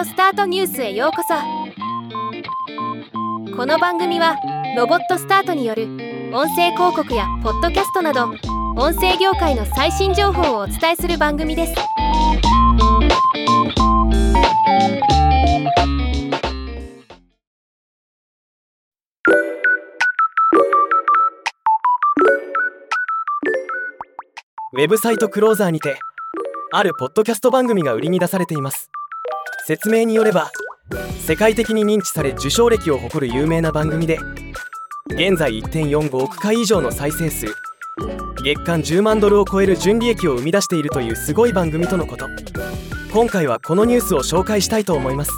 オスタートニュースへようこそ。この番組はロボットスタートによる音声広告やポッドキャストなど音声業界の最新情報をお伝えする番組です。ウェブサイトクローザーにてあるポッドキャスト番組が売りに出されています。説明によれば世界的に認知され受賞歴を誇る有名な番組で現在1.45億回以上の再生数月間10万ドルを超える純利益を生み出しているというすごい番組とのこと。今回はこのニュースを紹介したいと思います。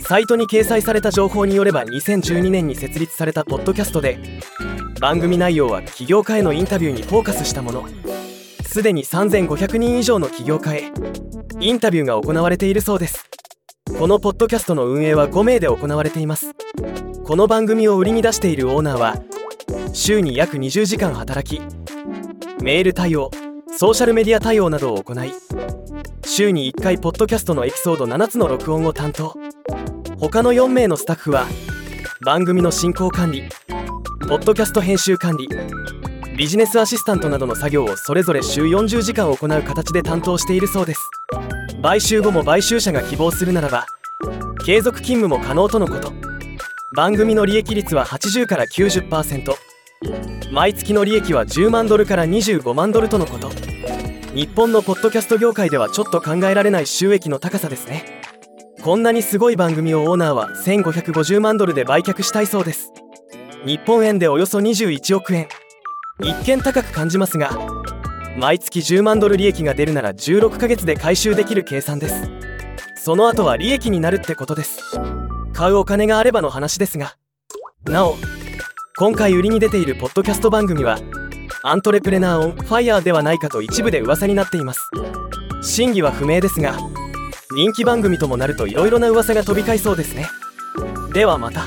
サイトに掲載された情報によれば2012年に設立されたポッドキャストで番組内容は起業家へのインタビューにフォーカスしたもの。すでに3500人以上の起業家へインタビューが行われているそうです。このポッドキャストの運営は5名で行われています。この番組を売りに出しているオーナーは週に約20時間働きメール対応ソーシャルメディア対応などを行い週に1回ポッドキャストのエピソード7つの録音を担当。他の4名のスタッフは番組の進行管理ポッドキャスト編集管理ビジネスアシスタントなどの作業をそれぞれ週40時間行う形で担当しているそうです。買収後も買収者が希望するならば継続勤務も可能とのこと。番組の利益率は80から90%毎月の利益は10万ドルから25万ドルとのこと。日本のポッドキャスト業界ではちょっと考えられない収益の高さですね。こんなにすごい番組をオーナーは1550万ドルで売却したいそうです。日本円でおよそ21億円。一見高く感じますが毎月10万ドル利益が出るなら16ヶ月で回収できる計算です。その後は利益になるってことです。買うお金があればの話ですが。なお今回売りに出ているポッドキャスト番組はアントレプレナーオンファイヤーではないかと一部で噂になっています。真偽は不明ですが人気番組ともなると色々な噂が飛び交いそうですね。ではまた。